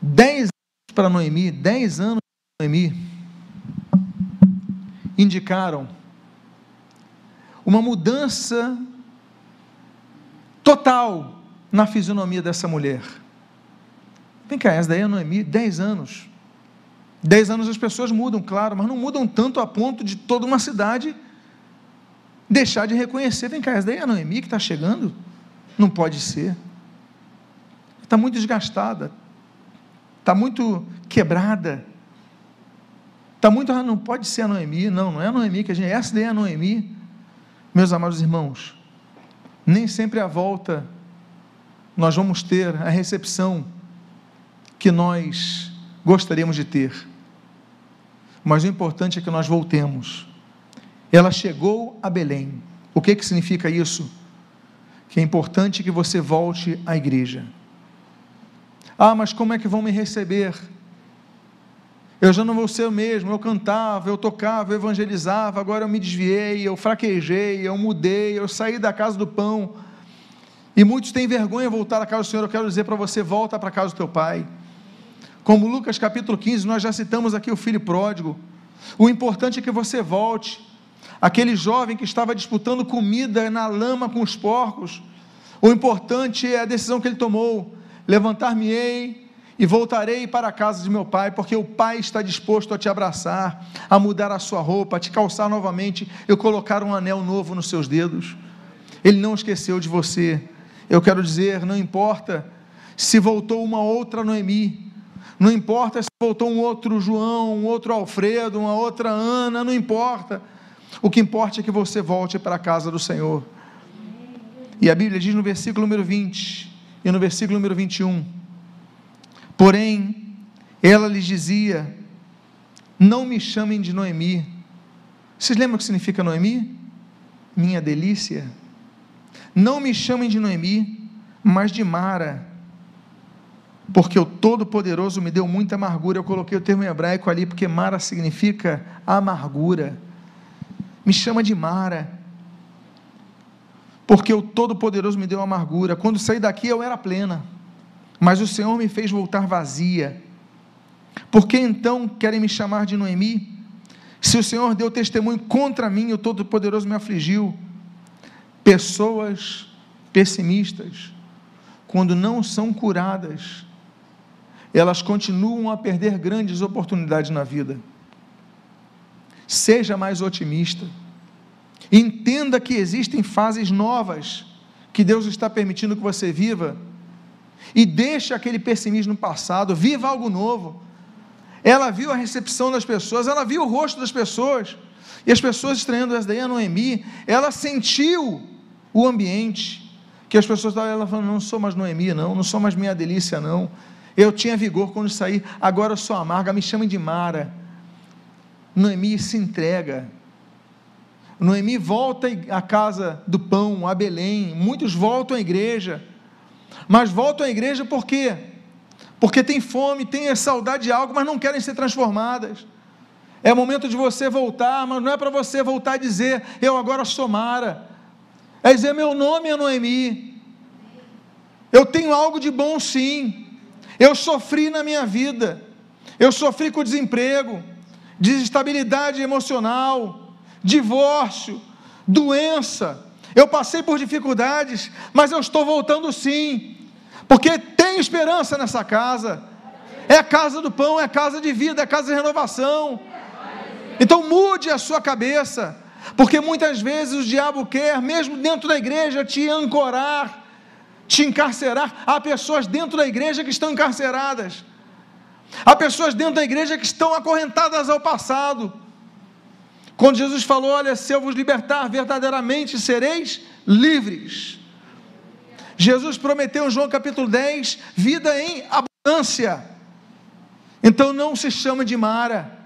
dez anos para Noemi, dez anos para Noemi, indicaram uma mudança total na fisionomia dessa mulher. Vem cá, essa daí é a Noemi, dez anos. Dez anos as pessoas mudam, claro, mas não mudam tanto a ponto de toda uma cidade deixar de reconhecer. Vem cá, essa daí é a Noemi que está chegando? Não pode ser. Está muito desgastada, está muito quebrada. Está muito, ah, não pode ser a Noemi, não, não é a Noemi que a gente, essa daí é a Noemi. Meus amados irmãos, nem sempre à volta nós vamos ter a recepção que nós gostaríamos de ter. Mas o importante é que nós voltemos ela chegou a Belém. O que, que significa isso? Que é importante que você volte à igreja. Ah, mas como é que vão me receber? Eu já não vou ser o mesmo. Eu cantava, eu tocava, eu evangelizava, agora eu me desviei, eu fraquejei, eu mudei, eu saí da casa do pão. E muitos têm vergonha de voltar à casa do Senhor. Eu quero dizer para você: volta para a casa do teu pai. Como Lucas capítulo 15, nós já citamos aqui o filho pródigo. O importante é que você volte aquele jovem que estava disputando comida na lama com os porcos. O importante é a decisão que ele tomou: levantar-me-ei e voltarei para a casa de meu pai, porque o pai está disposto a te abraçar, a mudar a sua roupa, a te calçar novamente, eu colocar um anel novo nos seus dedos. Ele não esqueceu de você. Eu quero dizer, não importa se voltou uma outra Noemi, não importa se voltou um outro João, um outro Alfredo, uma outra Ana, não importa. O que importa é que você volte para a casa do Senhor. E a Bíblia diz no versículo número 20 e no versículo número 21: Porém, ela lhes dizia: Não me chamem de Noemi. Vocês lembram o que significa Noemi? Minha delícia. Não me chamem de Noemi, mas de Mara, porque o Todo-Poderoso me deu muita amargura. Eu coloquei o termo em hebraico ali, porque Mara significa amargura me chama de Mara, porque o Todo-Poderoso me deu amargura. Quando saí daqui eu era plena, mas o Senhor me fez voltar vazia. Por que então querem me chamar de Noemi? Se o Senhor deu testemunho contra mim, o Todo-Poderoso me afligiu. Pessoas pessimistas, quando não são curadas, elas continuam a perder grandes oportunidades na vida. Seja mais otimista. Entenda que existem fases novas que Deus está permitindo que você viva. E deixe aquele pessimismo passado, viva algo novo. Ela viu a recepção das pessoas, ela viu o rosto das pessoas. E as pessoas estranhando essa daí, a Noemi, ela sentiu o ambiente. Que as pessoas estavam ela falando, não sou mais Noemi, não, não sou mais minha delícia, não. Eu tinha vigor quando saí, agora eu sou amarga, me chamem de Mara. Noemi se entrega. Noemi volta à casa do pão, a Belém. Muitos voltam à igreja. Mas voltam à igreja por quê? Porque tem fome, tem saudade de algo, mas não querem ser transformadas. É momento de você voltar, mas não é para você voltar e dizer, eu agora sou Mara. É dizer, meu nome é Noemi. Eu tenho algo de bom sim. Eu sofri na minha vida. Eu sofri com o desemprego desestabilidade emocional, divórcio, doença. Eu passei por dificuldades, mas eu estou voltando sim, porque tem esperança nessa casa. É a casa do pão, é a casa de vida, é a casa de renovação. Então mude a sua cabeça, porque muitas vezes o diabo quer, mesmo dentro da igreja, te ancorar, te encarcerar. Há pessoas dentro da igreja que estão encarceradas Há pessoas dentro da igreja que estão acorrentadas ao passado. Quando Jesus falou: Olha, se eu vos libertar, verdadeiramente sereis livres. Jesus prometeu em João capítulo 10 vida em abundância. Então não se chama de Mara.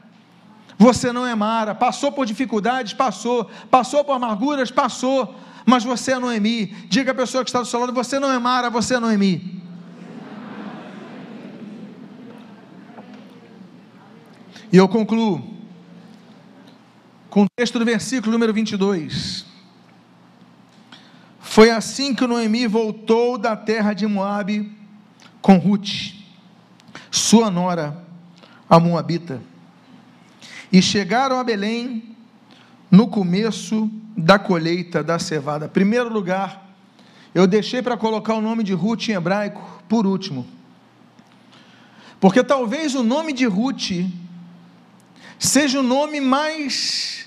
Você não é Mara. Passou por dificuldades? Passou. Passou por amarguras? Passou. Mas você é Noemi. Diga à pessoa que está do seu lado: Você não é Mara, você é Noemi. E eu concluo com o texto do versículo número 22. Foi assim que Noemi voltou da terra de Moabe com Ruth, sua nora, a Moabita. E chegaram a Belém no começo da colheita da cevada. Primeiro lugar, eu deixei para colocar o nome de Ruth em hebraico por último. Porque talvez o nome de Ruth seja o nome mais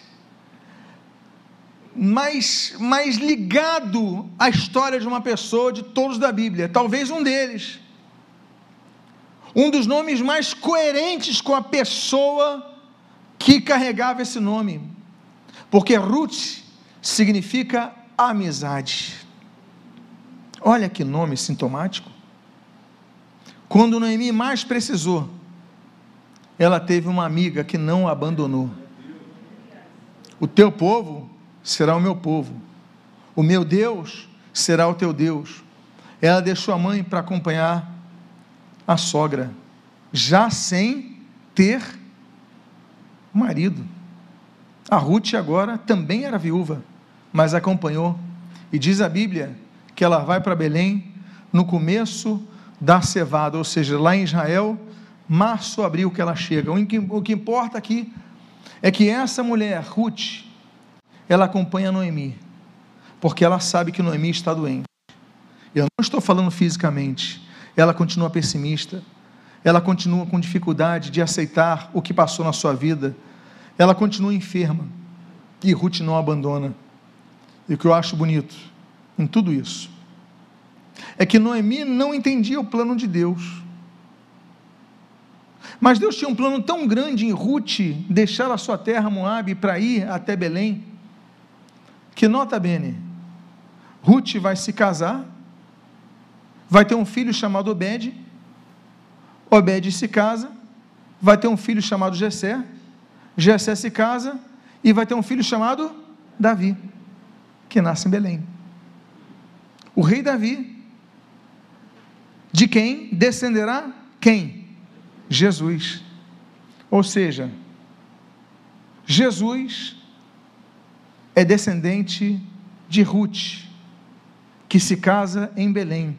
mais mais ligado à história de uma pessoa de todos da Bíblia, talvez um deles. Um dos nomes mais coerentes com a pessoa que carregava esse nome. Porque Ruth significa amizade. Olha que nome sintomático. Quando Noemi mais precisou, ela teve uma amiga que não a abandonou. O teu povo será o meu povo, o meu Deus será o teu Deus. Ela deixou a mãe para acompanhar a sogra, já sem ter marido. A Ruth agora também era viúva, mas acompanhou. E diz a Bíblia que ela vai para Belém no começo da cevada, ou seja, lá em Israel, março, abril que ela chega. O que, o que importa aqui é que essa mulher, Ruth, ela acompanha Noemi, porque ela sabe que Noemi está doente. Eu não estou falando fisicamente, ela continua pessimista, ela continua com dificuldade de aceitar o que passou na sua vida, ela continua enferma, e Ruth não abandona. E o que eu acho bonito em tudo isso é que Noemi não entendia o plano de Deus. Mas Deus tinha um plano tão grande em Ruth deixar a sua terra Moabe para ir até Belém, que nota bene, Ruth vai se casar, vai ter um filho chamado Obed, Obed se casa, vai ter um filho chamado Jessé, Jessé se casa e vai ter um filho chamado Davi, que nasce em Belém. O rei Davi, de quem descenderá quem? Jesus. Ou seja, Jesus é descendente de Ruth, que se casa em Belém,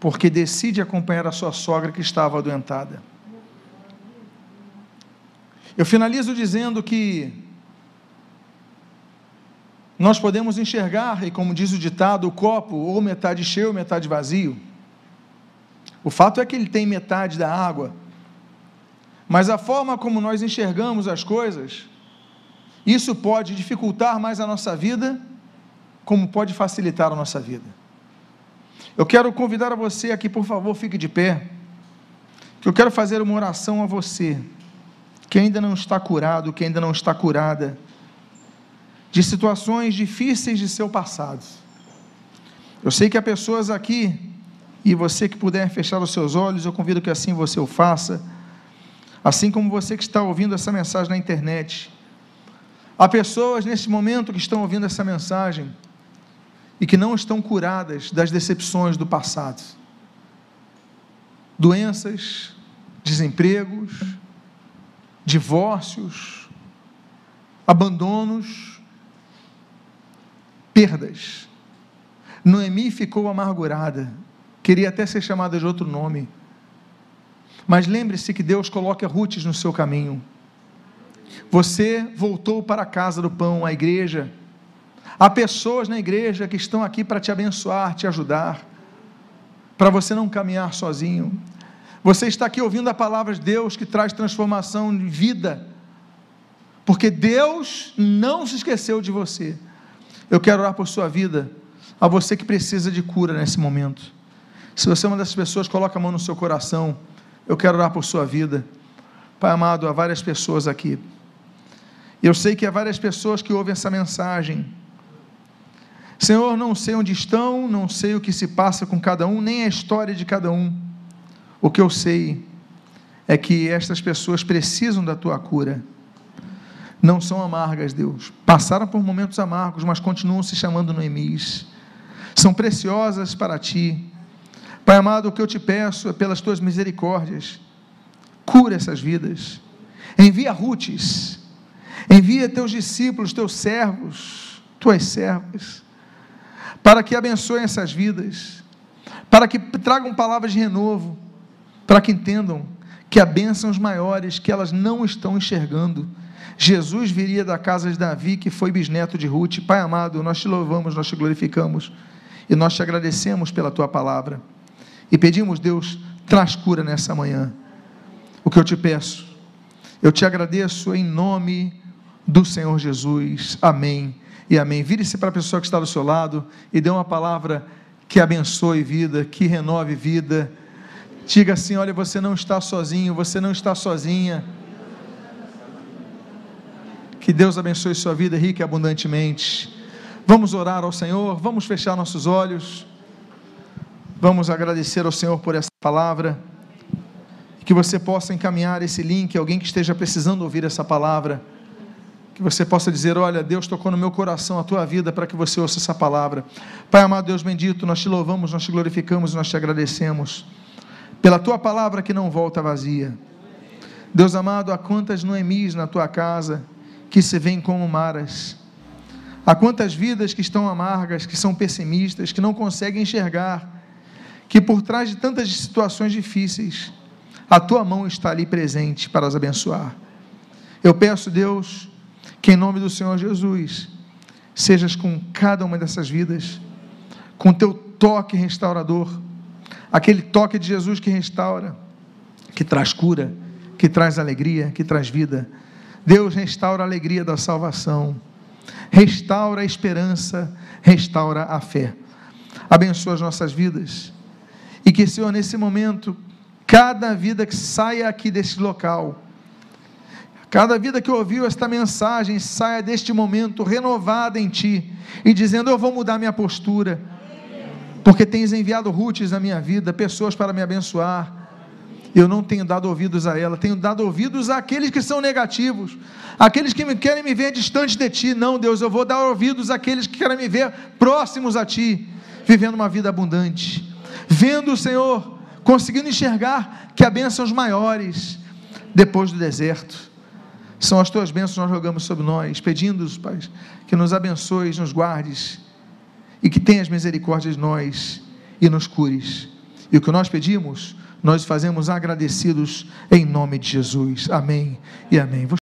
porque decide acompanhar a sua sogra que estava adoentada. Eu finalizo dizendo que nós podemos enxergar, e como diz o ditado, o copo ou metade cheio ou metade vazio. O fato é que ele tem metade da água mas a forma como nós enxergamos as coisas, isso pode dificultar mais a nossa vida, como pode facilitar a nossa vida. Eu quero convidar a você aqui, por favor, fique de pé, que eu quero fazer uma oração a você, que ainda não está curado, que ainda não está curada, de situações difíceis de seu passado. Eu sei que há pessoas aqui, e você que puder fechar os seus olhos, eu convido que assim você o faça assim como você que está ouvindo essa mensagem na internet. Há pessoas nesse momento que estão ouvindo essa mensagem e que não estão curadas das decepções do passado. Doenças, desempregos, divórcios, abandonos, perdas. Noemi ficou amargurada, queria até ser chamada de outro nome mas lembre-se que Deus coloca Ruth no seu caminho. Você voltou para a casa do pão, a igreja. Há pessoas na igreja que estão aqui para te abençoar, te ajudar, para você não caminhar sozinho. Você está aqui ouvindo a palavra de Deus que traz transformação de vida, porque Deus não se esqueceu de você. Eu quero orar por sua vida, a você que precisa de cura nesse momento. Se você é uma dessas pessoas, coloca a mão no seu coração. Eu quero orar por sua vida. Pai amado, há várias pessoas aqui. Eu sei que há várias pessoas que ouvem essa mensagem. Senhor, não sei onde estão, não sei o que se passa com cada um, nem a história de cada um. O que eu sei é que estas pessoas precisam da tua cura. Não são amargas, Deus. Passaram por momentos amargos, mas continuam se chamando Noemis. São preciosas para ti. Pai amado, o que eu te peço é pelas tuas misericórdias. Cura essas vidas. Envia Rutes. Envia teus discípulos, teus servos, tuas servas, para que abençoem essas vidas, para que tragam palavras de renovo, para que entendam que há bênçãos maiores que elas não estão enxergando. Jesus viria da casa de Davi, que foi bisneto de Ruth. Pai amado, nós te louvamos, nós te glorificamos e nós te agradecemos pela tua palavra. E pedimos, Deus, traz cura nessa manhã. O que eu te peço, eu te agradeço em nome do Senhor Jesus. Amém e amém. Vire-se para a pessoa que está do seu lado e dê uma palavra que abençoe vida, que renove vida Diga assim: olha, você não está sozinho, você não está sozinha. Que Deus abençoe sua vida rica e abundantemente. Vamos orar ao Senhor, vamos fechar nossos olhos, vamos agradecer ao Senhor por essa palavra. Que você possa encaminhar esse link alguém que esteja precisando ouvir essa palavra. Que você possa dizer: Olha, Deus tocou no meu coração a tua vida para que você ouça essa palavra. Pai amado, Deus bendito, nós te louvamos, nós te glorificamos, nós te agradecemos pela tua palavra que não volta vazia. Deus amado, há quantas Noemis na tua casa que se veem como maras. Há quantas vidas que estão amargas, que são pessimistas, que não conseguem enxergar que por trás de tantas situações difíceis, a tua mão está ali presente para as abençoar. Eu peço, Deus, que em nome do Senhor Jesus, sejas com cada uma dessas vidas, com teu toque restaurador aquele toque de Jesus que restaura, que traz cura, que traz alegria, que traz vida. Deus restaura a alegria da salvação, restaura a esperança, restaura a fé. Abençoa as nossas vidas. E que, Senhor, nesse momento, cada vida que saia aqui deste local, cada vida que ouviu esta mensagem, saia deste momento renovada em Ti e dizendo: Eu vou mudar minha postura porque tens enviado Rutes na minha vida, pessoas para me abençoar. Eu não tenho dado ouvidos a ela, tenho dado ouvidos àqueles que são negativos, aqueles que querem me ver distante de ti. Não, Deus, eu vou dar ouvidos àqueles que querem me ver próximos a ti, vivendo uma vida abundante, vendo o Senhor, conseguindo enxergar que há bênçãos maiores depois do deserto. São as tuas bênçãos que nós jogamos sobre nós, pedindo, Pai, que nos abençoes, nos guardes e que tenhas misericórdia de nós e nos cures. E o que nós pedimos, nós fazemos agradecidos em nome de Jesus. Amém e amém.